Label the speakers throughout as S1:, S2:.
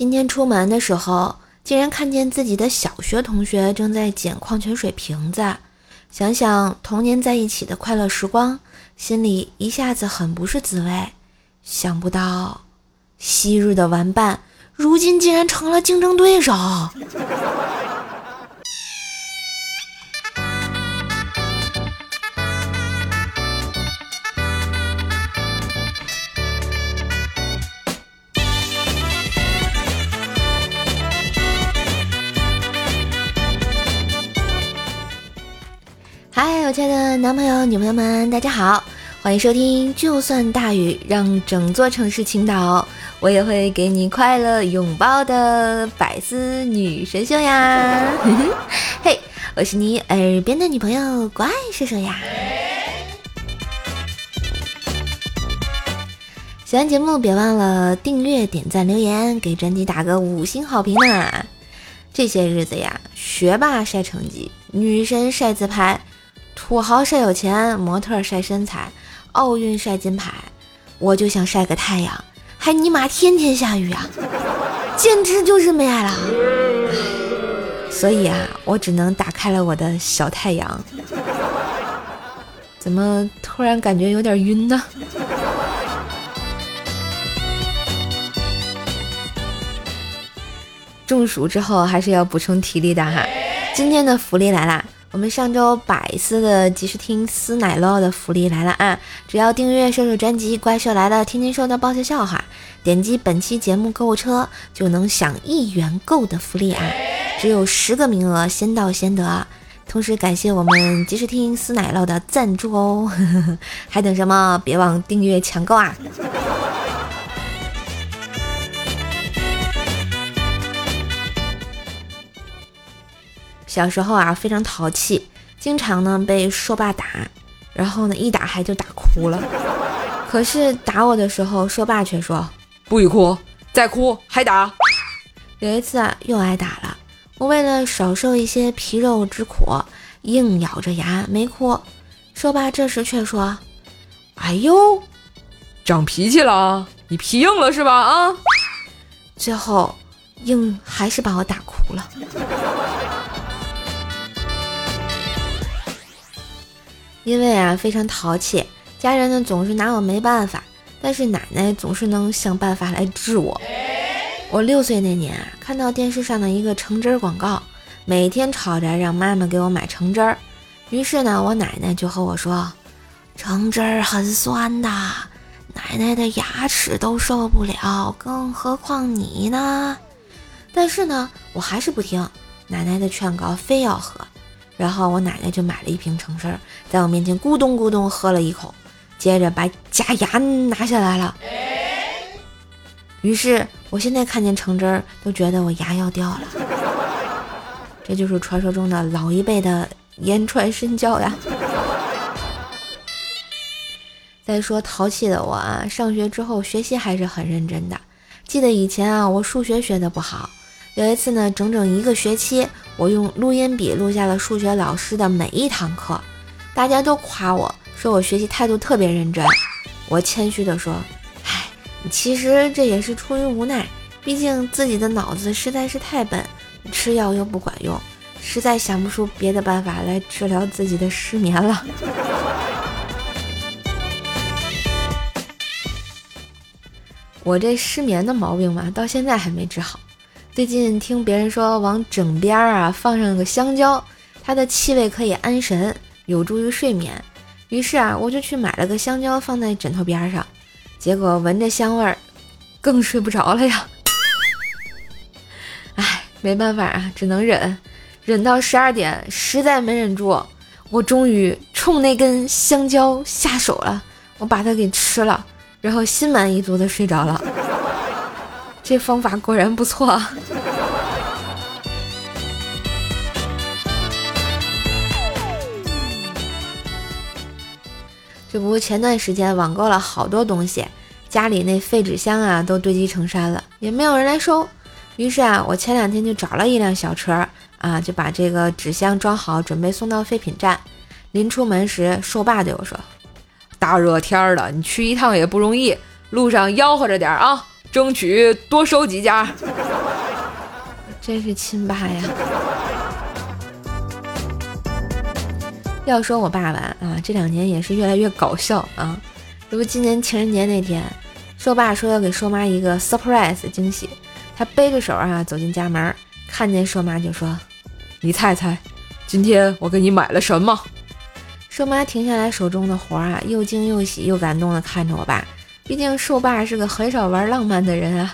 S1: 今天出门的时候，竟然看见自己的小学同学正在捡矿泉水瓶子。想想童年在一起的快乐时光，心里一下子很不是滋味。想不到，昔日的玩伴，如今竟然成了竞争对手。亲爱的男朋友、女朋友们，大家好，欢迎收听。就算大雨让整座城市倾倒，我也会给你快乐拥抱的百思女神秀呀！嘿，我是你耳边的女朋友，怪兽兽呀！喜欢节目别忘了订阅、点赞、留言，给专辑打个五星好评呢！这些日子呀，学霸晒成绩，女神晒自拍。土豪晒有钱，模特晒身材，奥运晒金牌，我就想晒个太阳，还尼玛天天下雨啊，简直就是没爱了。所以啊，我只能打开了我的小太阳。怎么突然感觉有点晕呢？中暑之后还是要补充体力的哈。今天的福利来啦！我们上周百思的及时听撕奶酪的福利来了啊！只要订阅射手专辑《怪兽来了》，天天说的爆笑笑话，点击本期节目购物车就能享一元购的福利啊！只有十个名额，先到先得。同时感谢我们及时听撕奶酪的赞助哦，还等什么？别忘订阅抢购啊！小时候啊，非常淘气，经常呢被说爸打，然后呢一打还就打哭了。可是打我的时候，说爸却说
S2: 不许哭，再哭还打。
S1: 有一次啊，又挨打了。我为了少受一些皮肉之苦，硬咬着牙没哭。说爸这时却说：“哎呦，
S2: 长脾气了啊，你皮硬了是吧？啊！”
S1: 最后硬还是把我打哭了。因为啊非常淘气，家人呢总是拿我没办法，但是奶奶总是能想办法来治我。我六岁那年啊，看到电视上的一个橙汁广告，每天吵着让妈妈给我买橙汁儿。于是呢，我奶奶就和我说，橙汁儿很酸的，奶奶的牙齿都受不了，更何况你呢？但是呢，我还是不听奶奶的劝告，非要喝。然后我奶奶就买了一瓶橙汁儿，在我面前咕咚咕咚喝了一口，接着把假牙拿下来了。于是我现在看见橙汁儿都觉得我牙要掉了。这就是传说中的老一辈的言传身教呀。再说淘气的我啊，上学之后学习还是很认真的。记得以前啊，我数学学的不好。有一次呢，整整一个学期，我用录音笔录下了数学老师的每一堂课，大家都夸我说我学习态度特别认真。我谦虚地说：“唉，其实这也是出于无奈，毕竟自己的脑子实在是太笨，吃药又不管用，实在想不出别的办法来治疗自己的失眠了。”我这失眠的毛病嘛，到现在还没治好。最近听别人说往枕边儿啊放上个香蕉，它的气味可以安神，有助于睡眠。于是啊，我就去买了个香蕉放在枕头边上，结果闻着香味儿，更睡不着了呀。哎，没办法啊，只能忍，忍到十二点，实在没忍住，我终于冲那根香蕉下手了，我把它给吃了，然后心满意足的睡着了。这方法果然不错。这不，前段时间网购了好多东西，家里那废纸箱啊都堆积成山了，也没有人来收。于是啊，我前两天就找了一辆小车啊，就把这个纸箱装好，准备送到废品站。临出门时，瘦爸对我说：“
S2: 大热天的，你去一趟也不容易，路上吆喝着点啊。”争取多收几家。
S1: 真是亲爸呀！要说我爸爸啊，这两年也是越来越搞笑啊。这不，今年情人节那天，瘦爸说要给瘦妈一个 surprise 惊喜，他背着手啊走进家门，看见瘦妈就说：“
S2: 你猜猜，今天我给你买了什么？”
S1: 瘦妈停下来手中的活啊，又惊又喜又感动的看着我爸。毕竟瘦爸是个很少玩浪漫的人啊。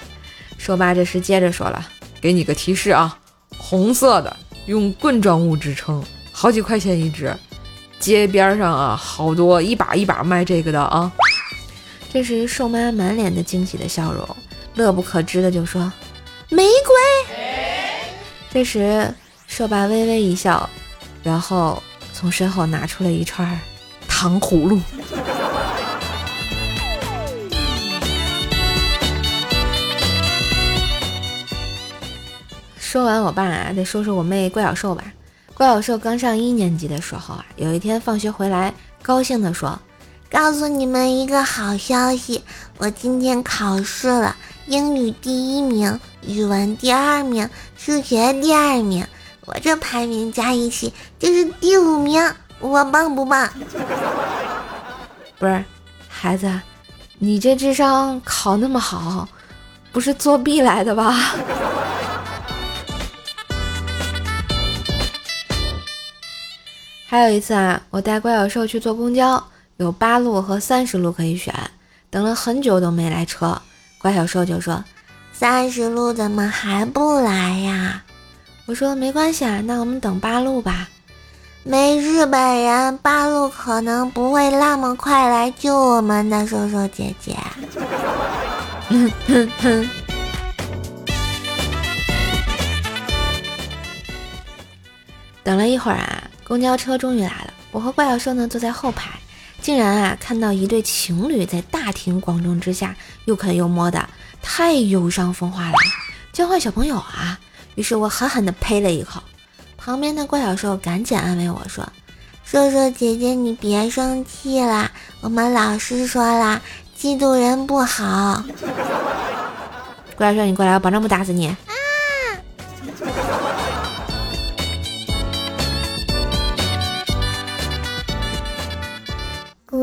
S1: 瘦爸这时接着说了：“
S2: 给你个提示啊，红色的，用棍状物支撑，好几块钱一只。街边上啊，好多一把一把卖这个的啊。”
S1: 这时瘦妈满脸的惊喜的笑容，乐不可支的就说：“玫瑰。”这时瘦爸微微一笑，然后从身后拿出了一串糖葫芦。说完我爸啊，得说说我妹怪小兽吧。怪小兽刚上一年级的时候啊，有一天放学回来，高兴地说：“
S3: 告诉你们一个好消息，我今天考试了，英语第一名，语文第二名，数学第二名，我这排名加一起就是第五名，我棒不棒？”
S1: 不是，孩子，你这智商考那么好，不是作弊来的吧？还有一次啊，我带怪小兽去坐公交，有八路和三十路可以选，等了很久都没来车，怪小兽就说：“
S3: 三十路怎么还不来呀？”
S1: 我说：“没关系啊，那我们等八路吧。”
S3: 没日本人，八路可能不会那么快来救我们的，瘦瘦姐姐。哼哼哼。
S1: 等了一会儿啊。公交车终于来了，我和怪小兽呢坐在后排，竟然啊看到一对情侣在大庭广众之下又啃又摸的，太忧伤风化了，教坏小朋友啊！于是我狠狠地呸了一口，旁边的怪小兽赶紧安慰我说：“
S3: 兽兽姐姐，你别生气啦，我们老师说啦，嫉妒人不好。”
S1: 怪小兽，你过来，我保证不打死你。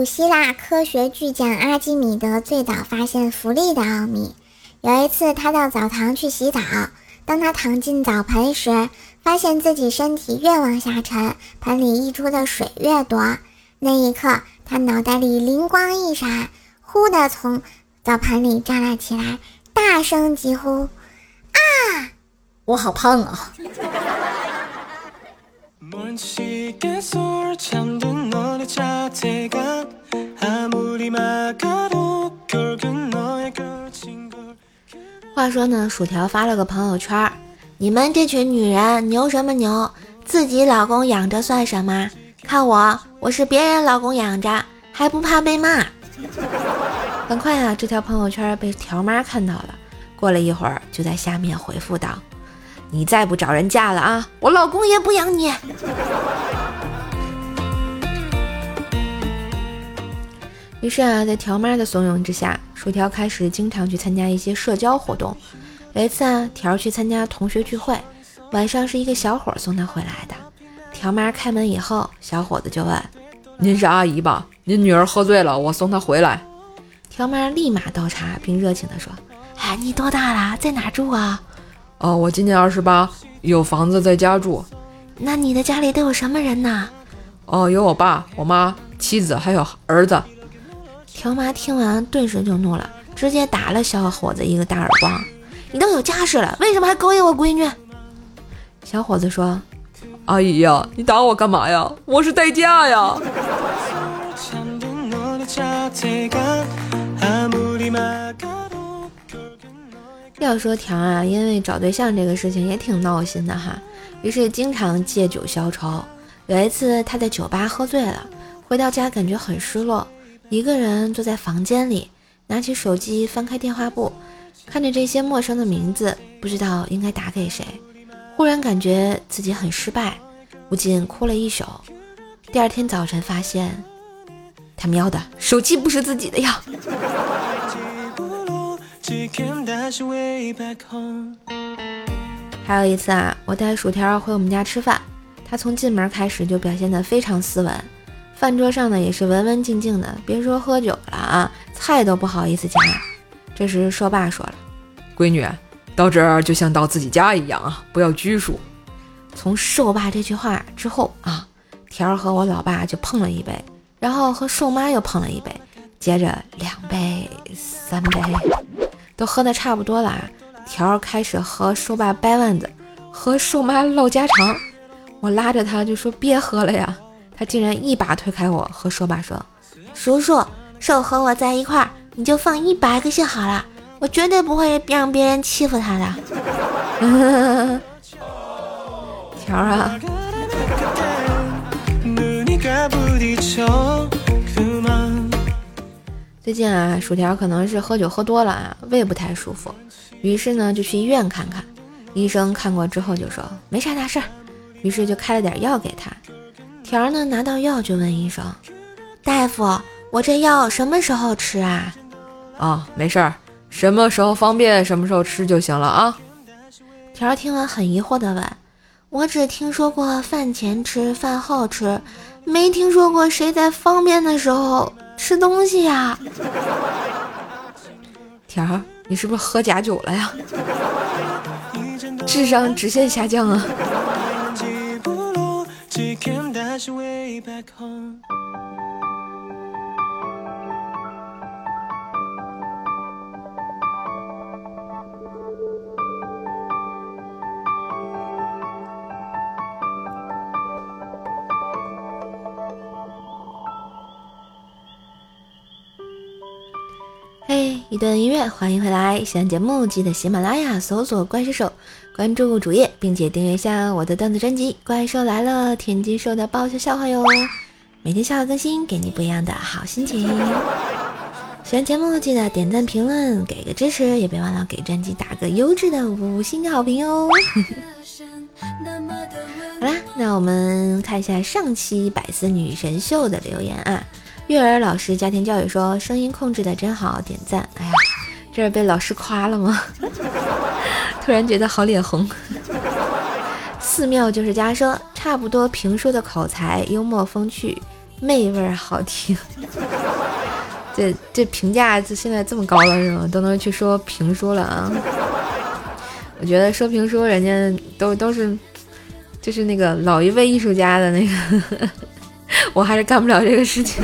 S4: 希腊科学巨匠阿基米德最早发现浮力的奥秘。有一次，他到澡堂去洗澡，当他躺进澡盆时，发现自己身体越往下沉，盆里溢出的水越多。那一刻，他脑袋里灵光一闪，忽地从澡盆里站了起来，大声疾呼：“啊，
S5: 我好胖啊！”
S1: 话说呢，薯条发了个朋友圈：“你们这群女人牛什么牛？自己老公养着算什么？看我，我是别人老公养着，还不怕被骂？” 很快啊，这条朋友圈被条妈看到了，过了一会儿就在下面回复道：“你再不找人嫁了啊，我老公也不养你。”于是啊，在条妈的怂恿之下，薯条开始经常去参加一些社交活动。有一次啊，条去参加同学聚会，晚上是一个小伙送他回来的。条妈开门以后，小伙子就问：“
S2: 您是阿姨吧？您女儿喝醉了，我送她回来。”
S1: 条妈立马倒茶，并热情地说：“哎，你多大了？在哪住啊？”“
S2: 哦，我今年二十八，有房子在家住。”“
S1: 那你的家里都有什么人呢？”“
S2: 哦，有我爸、我妈、妻子，还有儿子。”
S1: 条妈听完，顿时就怒了，直接打了小伙子一个大耳光。你都有家室了，为什么还勾引我闺女？小伙子说：“
S2: 阿姨呀，你打我干嘛呀？我是代驾呀。”
S1: 要说条啊，因为找对象这个事情也挺闹心的哈，于是经常借酒消愁。有一次他在酒吧喝醉了，回到家感觉很失落。一个人坐在房间里，拿起手机翻开电话簿，看着这些陌生的名字，不知道应该打给谁。忽然感觉自己很失败，不禁哭了一宿。第二天早晨发现，他喵的，手机不是自己的呀！还有一次啊，我带薯条回我们家吃饭，他从进门开始就表现得非常斯文，饭桌上呢也是文文静静的，别说喝酒了啊，菜都不好意思夹。这时硕爸说了：“
S2: 闺女，到这儿就像到自己家一样啊，不要拘束。”
S1: 从瘦爸这句话之后啊，条儿和我老爸就碰了一杯，然后和瘦妈又碰了一杯，接着两杯、三杯，都喝的差不多了。条儿开始和瘦爸掰腕子，和瘦妈唠家常。我拉着他就说别喝了呀，他竟然一把推开我，和说爸说：“
S3: 叔叔，瘦和我在一块儿，你就放一百个就好了，我绝对不会让别人欺负他的。”
S1: 条儿啊，最近啊，薯条可能是喝酒喝多了啊，胃不太舒服，于是呢就去医院看看。医生看过之后就说没啥大事儿，于是就开了点药给他。条儿呢拿到药就问医生：“
S3: 大夫，我这药什么时候吃啊？”“
S2: 哦，没事儿，什么时候方便什么时候吃就行了啊。”
S1: 条儿听完很疑惑的问。
S3: 我只听说过饭前吃，饭后吃，没听说过谁在方便的时候吃东西呀。
S1: 条儿，你是不是喝假酒了呀？智商直线下降啊！嘿，一段音乐，欢迎回来！喜欢节目记得喜马拉雅搜索“怪兽手”，关注主页，并且订阅一下我的段子专辑《怪兽来了》，天津兽的爆笑笑话哟！每天笑话更新，给你不一样的好心情。喜欢节目记得点赞、评论，给个支持，也别忘了给专辑打个优质的五星好评哟！好啦，那我们看一下上期百思女神秀的留言啊。月儿老师家庭教育说声音控制的真好，点赞。哎呀，这是被老师夸了吗？突然觉得好脸红。寺庙就是家说差不多评书的口才，幽默风趣，媚味儿好听。这这评价这现在这么高了是吗？都能去说评书了啊？我觉得说评书人家都都是就是那个老一辈艺术家的那个。我还是干不了这个事情。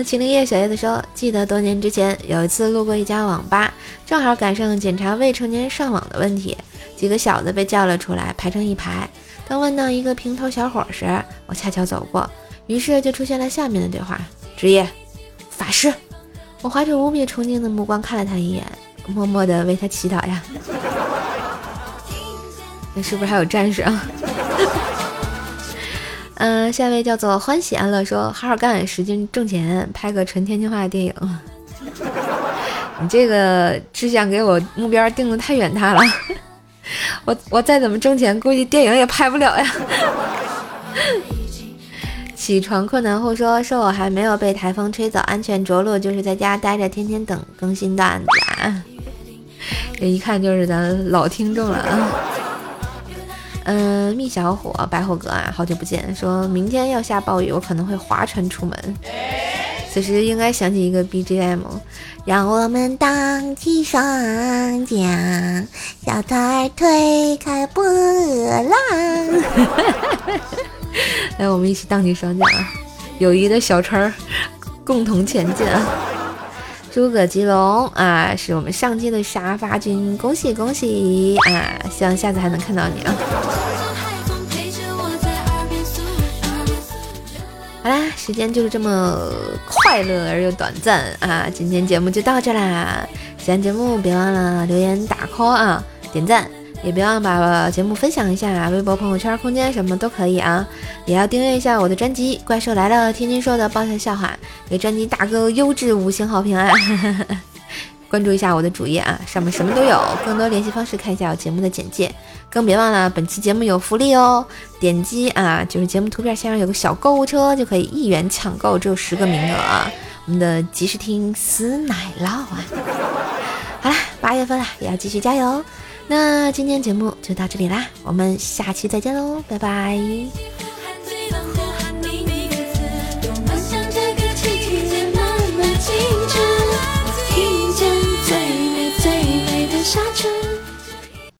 S1: 嗯，秦灵叶小叶子说，记得多年之前有一次路过一家网吧，正好赶上检查未成年上网的问题，几个小子被叫了出来，排成一排。当问到一个平头小伙时，我恰巧走过，于是就出现了下面的对话：职业法师。我怀着无比崇敬的目光看了他一眼，默默的为他祈祷呀。那是不是还有战士啊？嗯，下一位叫做欢喜安乐说：“好好干，使劲挣钱，拍个纯天津话的电影。”你这个志向给我目标定的太远大了，我我再怎么挣钱，估计电影也拍不了呀。起床困难户说：“说我还没有被台风吹走，安全着陆，就是在家待着，天天等更新段子。”这一看就是咱老听众了啊。嗯，蜜小火白猴哥啊，好久不见。说明天要下暴雨，我可能会划船出门。此时应该响起一个 BGM，
S3: 让我们荡起双桨，小船儿推开波浪。
S1: 来，我们一起荡起双桨，友谊的小船儿共同前进啊。诸葛吉龙啊，是我们上届的沙发君，恭喜恭喜啊！希望下次还能看到你啊。好啦，时间就是这么快乐而又短暂啊！今天节目就到这啦，喜欢节目别忘了留言打 call 啊，点赞。也别忘把节目分享一下，微博、朋友圈、空间什么都可以啊！也要订阅一下我的专辑《怪兽来了》，天津说的爆笑笑话，给专辑打个优质五星好评啊！关注一下我的主页啊，上面什么都有，更多联系方式看一下我节目的简介。更别忘了本期节目有福利哦，点击啊，就是节目图片下方有个小购物车，就可以一元抢购，只有十个名额啊！我们的及时听死奶酪啊！好啦，八月份了，也要继续加油。那今天节目就到这里啦，我们下期再见喽，拜拜。